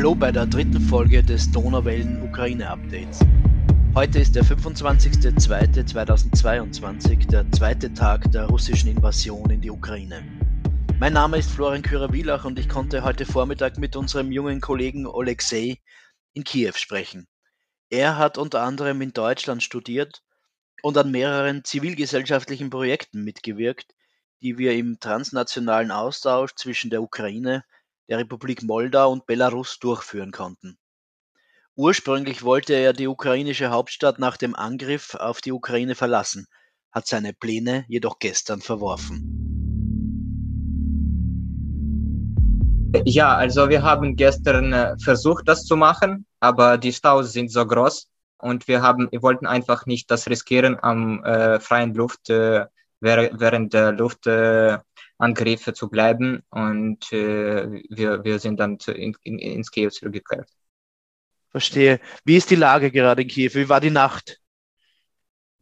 Hallo bei der dritten Folge des Donauwellen Ukraine Updates. Heute ist der 25.02.2022, der zweite Tag der russischen Invasion in die Ukraine. Mein Name ist Florian Kürer-Wielach und ich konnte heute Vormittag mit unserem jungen Kollegen Alexei in Kiew sprechen. Er hat unter anderem in Deutschland studiert und an mehreren zivilgesellschaftlichen Projekten mitgewirkt, die wir im transnationalen Austausch zwischen der Ukraine, der Republik Moldau und Belarus durchführen konnten. Ursprünglich wollte er die ukrainische Hauptstadt nach dem Angriff auf die Ukraine verlassen, hat seine Pläne jedoch gestern verworfen. Ja, also wir haben gestern äh, versucht, das zu machen, aber die Staus sind so groß und wir haben, wir wollten einfach nicht das riskieren am äh, freien Luft äh, während der Luftangriffe zu bleiben und äh, wir, wir sind dann zu, in, in, ins Kiew zurückgekehrt. Verstehe. Wie ist die Lage gerade in Kiew? Wie war die Nacht?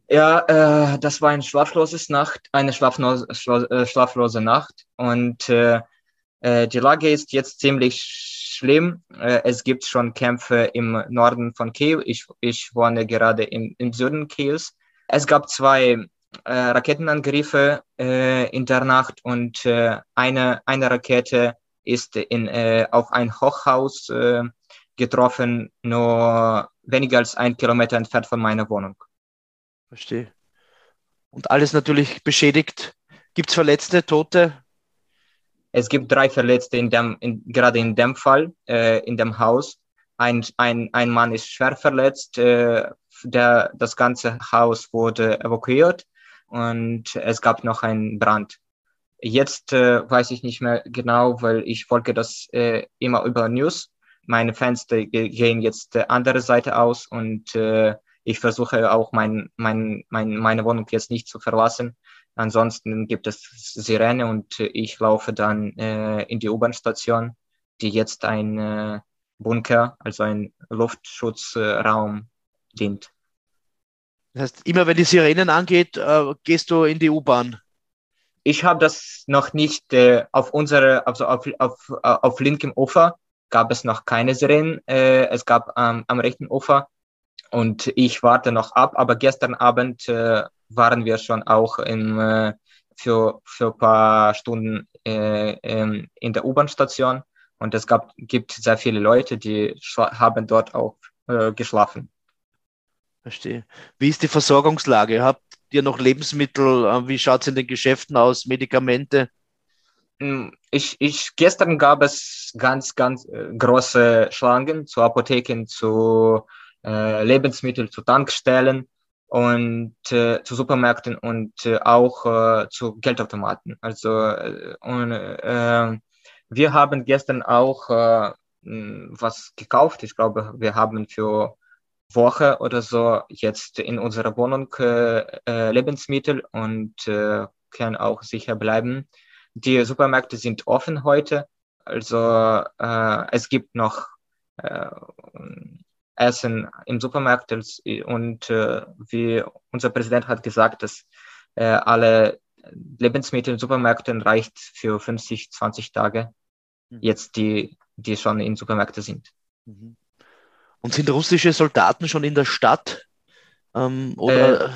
Ja, äh, das war eine schlaflose Nacht, eine schlaflose, äh, schlaflose Nacht und äh, äh, die Lage ist jetzt ziemlich schlimm. Äh, es gibt schon Kämpfe im Norden von Kiew. Ich, ich wohne gerade im, im Süden Kiews. Es gab zwei äh, Raketenangriffe äh, in der Nacht und äh, eine, eine Rakete ist in, äh, auf ein Hochhaus äh, getroffen, nur weniger als ein Kilometer entfernt von meiner Wohnung. Verstehe. Und alles natürlich beschädigt. Gibt es Verletzte, Tote? Es gibt drei Verletzte in dem, in, gerade in dem Fall, äh, in dem Haus. Ein, ein, ein Mann ist schwer verletzt. Äh, der, das ganze Haus wurde evakuiert und es gab noch einen Brand. Jetzt äh, weiß ich nicht mehr genau, weil ich folge das äh, immer über News. Meine Fenster gehen jetzt der andere Seite aus und äh, ich versuche auch mein, mein, mein, meine Wohnung jetzt nicht zu verlassen. Ansonsten gibt es Sirene und ich laufe dann äh, in die U-Bahn-Station, die jetzt ein äh, Bunker, also ein Luftschutzraum dient. Das heißt, immer wenn die Sirenen angeht, äh, gehst du in die U-Bahn. Ich habe das noch nicht äh, auf unsere, also auf, auf, auf linkem Ufer gab es noch keine Sirenen. Äh, es gab ähm, am rechten Ufer und ich warte noch ab. Aber gestern Abend äh, waren wir schon auch in, äh, für, für ein paar Stunden äh, in, der U-Bahn-Station und es gab, gibt sehr viele Leute, die haben dort auch äh, geschlafen. Verstehe. Wie ist die Versorgungslage? Habt ihr noch Lebensmittel? Äh, wie schaut es in den Geschäften aus? Medikamente? Hm, ich, ich, gestern gab es ganz, ganz äh, große Schlangen zu Apotheken, zu äh, Lebensmitteln, zu Tankstellen und äh, zu Supermärkten und äh, auch äh, zu Geldautomaten. Also und, wir haben gestern auch hm, was gekauft. Ich glaube, wir haben für Woche oder so jetzt in unserer Wohnung äh, äh, Lebensmittel und äh, können auch sicher bleiben. Die Supermärkte sind offen heute, also äh, es gibt noch äh, Essen im Supermarkt und äh, wie unser Präsident hat gesagt, dass äh, alle Lebensmittel in Supermärkten reicht für 50, 20 Tage, mhm. jetzt die, die schon in Supermärkten sind. Mhm. Und sind russische Soldaten schon in der Stadt? Ähm, oder äh,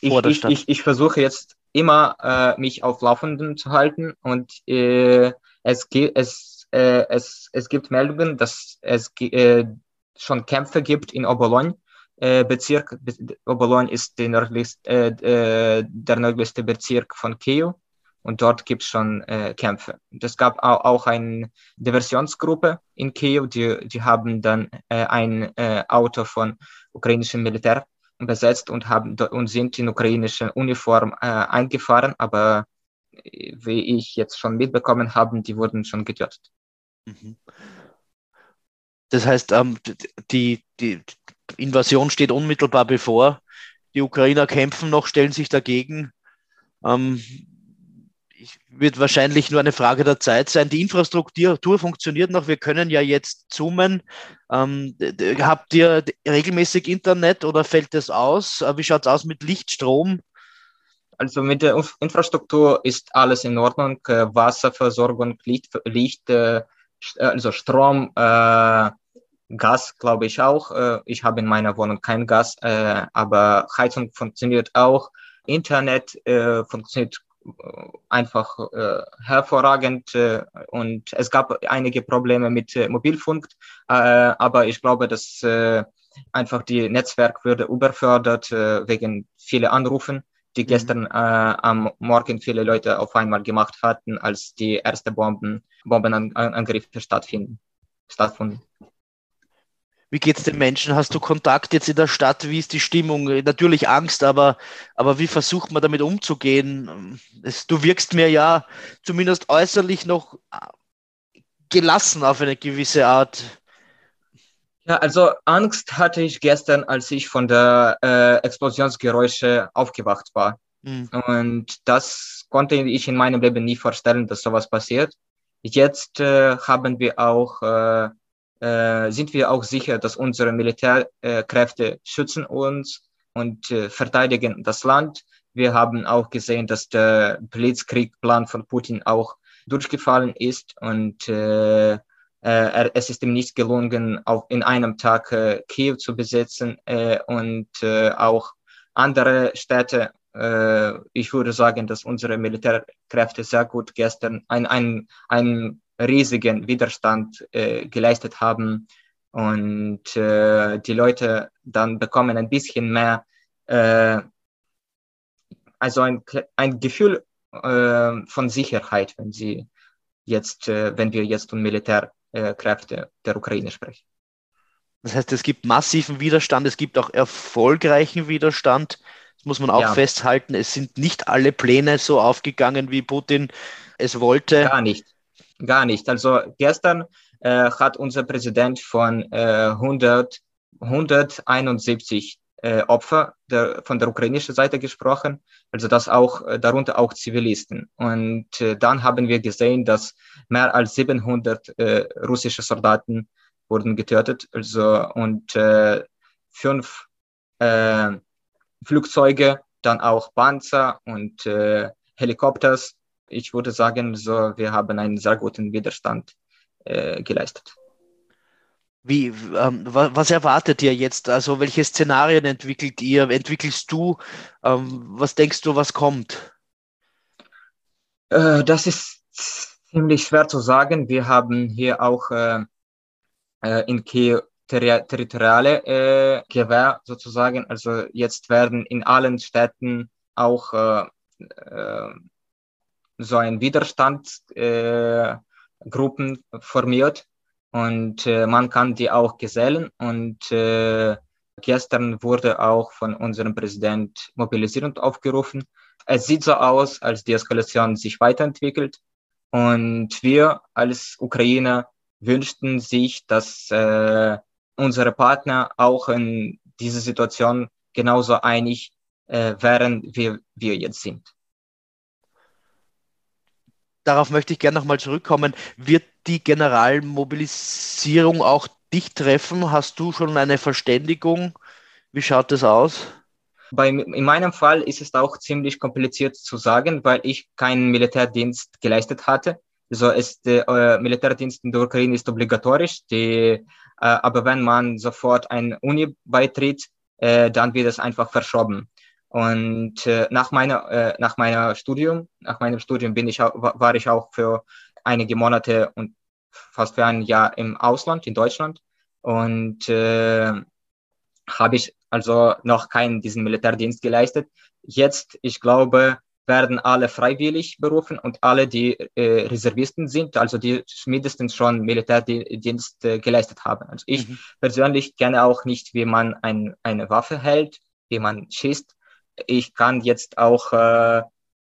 ich, vor der ich, Stadt? Ich, ich versuche jetzt immer, äh, mich auf Laufenden zu halten und äh, es, es, äh, es, es gibt Meldungen, dass es äh, schon Kämpfe gibt in Obolon. Äh, Bezirk, Obolon ist der nördlichste, der nördlichste Bezirk von Kiew und dort gibt es schon äh, Kämpfe. Es gab auch, auch eine Diversionsgruppe in Kiew, die, die haben dann äh, ein äh, Auto von ukrainischem Militär besetzt und, haben, und sind in ukrainische Uniform äh, eingefahren, aber äh, wie ich jetzt schon mitbekommen habe, die wurden schon getötet. Mhm. Das heißt, ähm, die, die Invasion steht unmittelbar bevor. Die Ukrainer kämpfen noch, stellen sich dagegen. Ähm, wird wahrscheinlich nur eine Frage der Zeit sein. Die Infrastruktur funktioniert noch. Wir können ja jetzt zoomen. Ähm, habt ihr regelmäßig Internet oder fällt das aus? Äh, wie schaut es aus mit Lichtstrom? Also mit der Infrastruktur ist alles in Ordnung. Äh, Wasserversorgung, Licht, Licht äh, also Strom, äh, Gas glaube ich auch. Ich habe in meiner Wohnung kein Gas, äh, aber Heizung funktioniert auch. Internet äh, funktioniert einfach äh, hervorragend äh, und es gab einige Probleme mit äh, Mobilfunk, aber ich glaube, dass einfach die Netzwerk würde überfördert wegen vieler Anrufen, die mhm. gestern am Morgen viele Leute auf einmal gemacht hatten, als die ersten Bomben, Bombenangriffe stattfinden, stattfanden. Wie geht es den Menschen? Hast du Kontakt jetzt in der Stadt? Wie ist die Stimmung? Natürlich Angst, aber, aber wie versucht man damit umzugehen? Es, du wirkst mir ja zumindest äußerlich noch gelassen auf eine gewisse Art. Ja, also Angst hatte ich gestern, als ich von der äh, Explosionsgeräusche aufgewacht war. Mhm. Und das konnte ich in meinem Leben nie vorstellen, dass sowas passiert. Jetzt äh, haben wir auch äh, äh, sind wir auch sicher, dass unsere Militärkräfte schützen uns und äh, verteidigen das Land. Wir haben auch gesehen, dass der Blitzkriegplan von Putin auch durchgefallen ist und äh, äh, es ist ihm nicht gelungen, auch in einem Tag äh, Kiew zu besetzen äh, und äh, auch andere Städte. Äh, ich würde sagen, dass unsere Militärkräfte sehr gut gestern ein, ein, ein riesigen Widerstand äh, geleistet haben und äh, die Leute dann bekommen ein bisschen mehr, äh, also ein, ein Gefühl äh, von Sicherheit, wenn sie jetzt, äh, wenn wir jetzt um Militärkräfte der Ukraine sprechen. Das heißt, es gibt massiven Widerstand, es gibt auch erfolgreichen Widerstand. Das muss man auch ja. festhalten. Es sind nicht alle Pläne so aufgegangen, wie Putin es wollte. Gar nicht. Gar nicht. Also gestern äh, hat unser Präsident von äh, 100, 171 äh, Opfer der, von der ukrainischen Seite gesprochen, also das auch äh, darunter auch Zivilisten. Und äh, dann haben wir gesehen, dass mehr als 700 äh, russische Soldaten wurden getötet, also und äh, fünf äh, Flugzeuge, dann auch Panzer und äh, Helikopters ich würde sagen, so, wir haben einen sehr guten Widerstand äh, geleistet. Wie, ähm, was erwartet ihr jetzt? Also welche Szenarien entwickelt ihr? Entwickelst du? Ähm, was denkst du, was kommt? Äh, das ist ziemlich schwer zu sagen. Wir haben hier auch äh, äh in Kiew ter territoriale äh, Gewehr sozusagen. Also jetzt werden in allen Städten auch äh, äh, so ein Widerstandsgruppen äh, formiert und äh, man kann die auch gesellen und äh, gestern wurde auch von unserem Präsident Mobilisierung aufgerufen. Es sieht so aus, als die Eskalation sich weiterentwickelt und wir als Ukrainer wünschten sich, dass äh, unsere Partner auch in dieser Situation genauso einig äh, wären, wie wir jetzt sind darauf möchte ich gerne nochmal zurückkommen. Wird die Generalmobilisierung auch dich treffen? Hast du schon eine Verständigung? Wie schaut das aus? Bei, in meinem Fall ist es auch ziemlich kompliziert zu sagen, weil ich keinen Militärdienst geleistet hatte. Also ist, äh, Militärdienst in der Ukraine ist obligatorisch, die, äh, aber wenn man sofort ein Uni beitritt, äh, dann wird es einfach verschoben. Und äh, nach meiner äh, nach meiner Studium, nach meinem Studium bin ich war ich auch für einige Monate und fast für ein Jahr im Ausland in Deutschland und äh, habe ich also noch keinen diesen Militärdienst geleistet. Jetzt, ich glaube, werden alle freiwillig berufen und alle, die äh, Reservisten sind, also die mindestens schon Militärdienst äh, geleistet haben. Also ich mhm. persönlich kenne auch nicht, wie man ein, eine Waffe hält, wie man schießt ich kann jetzt auch äh,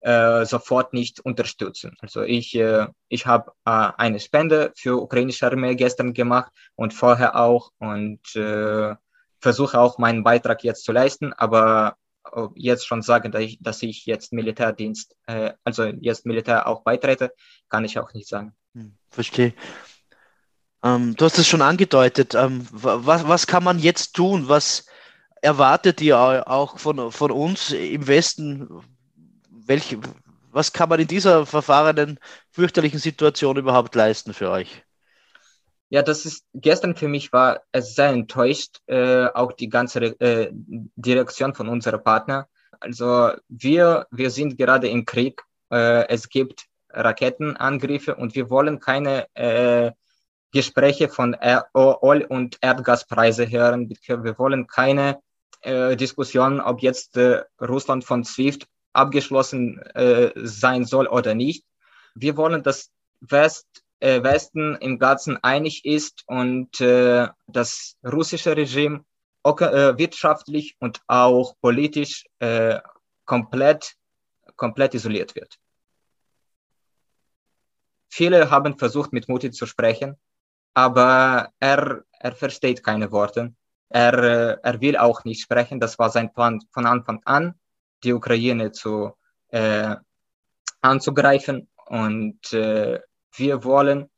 äh, sofort nicht unterstützen. Also ich, äh, ich habe äh, eine Spende für ukrainische Armee gestern gemacht und vorher auch und äh, versuche auch meinen Beitrag jetzt zu leisten, aber jetzt schon sagen, dass ich, dass ich jetzt Militärdienst, äh, also jetzt Militär auch beitrete, kann ich auch nicht sagen. Hm, verstehe. Ähm, du hast es schon angedeutet. Ähm, was, was kann man jetzt tun? Was, erwartet ihr auch von, von uns im Westen? Welche, was kann man in dieser verfahrenen, fürchterlichen Situation überhaupt leisten für euch? Ja, das ist gestern für mich war es sehr enttäuscht, äh, auch die ganze äh, Direktion von unserem Partner. Also wir, wir sind gerade im Krieg. Äh, es gibt Raketenangriffe und wir wollen keine äh, Gespräche von Öl- und Erdgaspreise hören. Wir wollen keine äh, Diskussion, ob jetzt äh, Russland von SWIFT abgeschlossen äh, sein soll oder nicht. Wir wollen, dass West, äh, Westen im Ganzen einig ist und äh, das russische Regime auch, äh, wirtschaftlich und auch politisch äh, komplett, komplett isoliert wird. Viele haben versucht, mit Mutti zu sprechen, aber er, er versteht keine Worte. Er, äh, er will auch nicht sprechen. Das war sein Plan von Anfang an, die Ukraine zu, äh, anzugreifen. Und äh, wir wollen,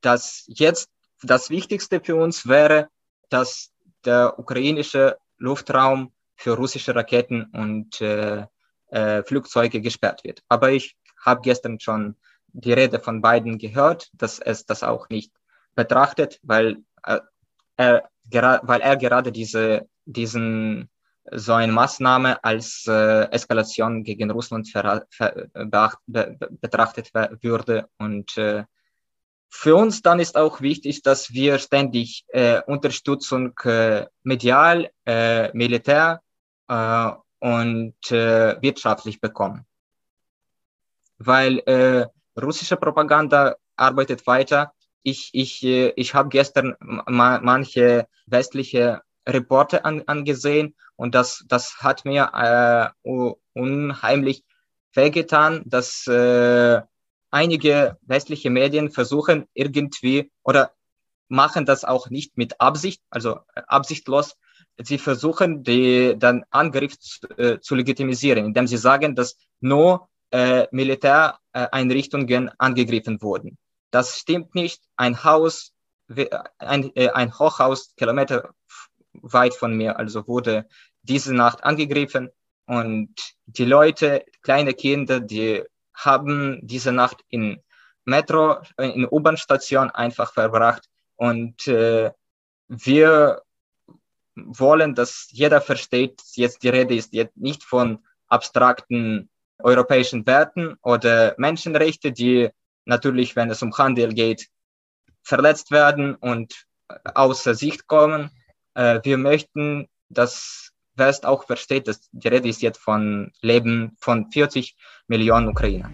dass jetzt das Wichtigste für uns wäre, dass der ukrainische Luftraum für russische Raketen und äh, äh, Flugzeuge gesperrt wird. Aber ich habe gestern schon die Rede von beiden gehört, dass es das auch nicht betrachtet, weil äh, er, weil er gerade diese, diesen so eine Maßnahme als äh, Eskalation gegen Russland ver, be, betrachtet würde. Und äh, für uns dann ist auch wichtig, dass wir ständig äh, Unterstützung äh, medial, äh, militär äh, und äh, wirtschaftlich bekommen. Weil äh, russische Propaganda arbeitet weiter ich, ich, äh, ich habe gestern ma manche westliche Reporte an, angesehen und das, das hat mir äh, unheimlich wehgetan, dass äh, einige westliche Medien versuchen irgendwie oder machen das auch nicht mit Absicht, also äh, absichtlos. Sie versuchen, die, den Angriff zu, äh, zu legitimisieren, indem sie sagen, dass nur äh, Militäreinrichtungen angegriffen wurden. Das stimmt nicht. Ein Haus, ein, äh, ein Hochhaus Kilometer weit von mir, also wurde diese Nacht angegriffen und die Leute, kleine Kinder, die haben diese Nacht in Metro, in U-Bahn-Station einfach verbracht und äh, wir wollen, dass jeder versteht, jetzt die Rede ist jetzt nicht von abstrakten europäischen Werten oder Menschenrechte, die natürlich, wenn es um Handel geht, verletzt werden und außer Sicht kommen. Äh, wir möchten, dass West auch versteht, dass die Rede ist jetzt von Leben von 40 Millionen Ukrainer.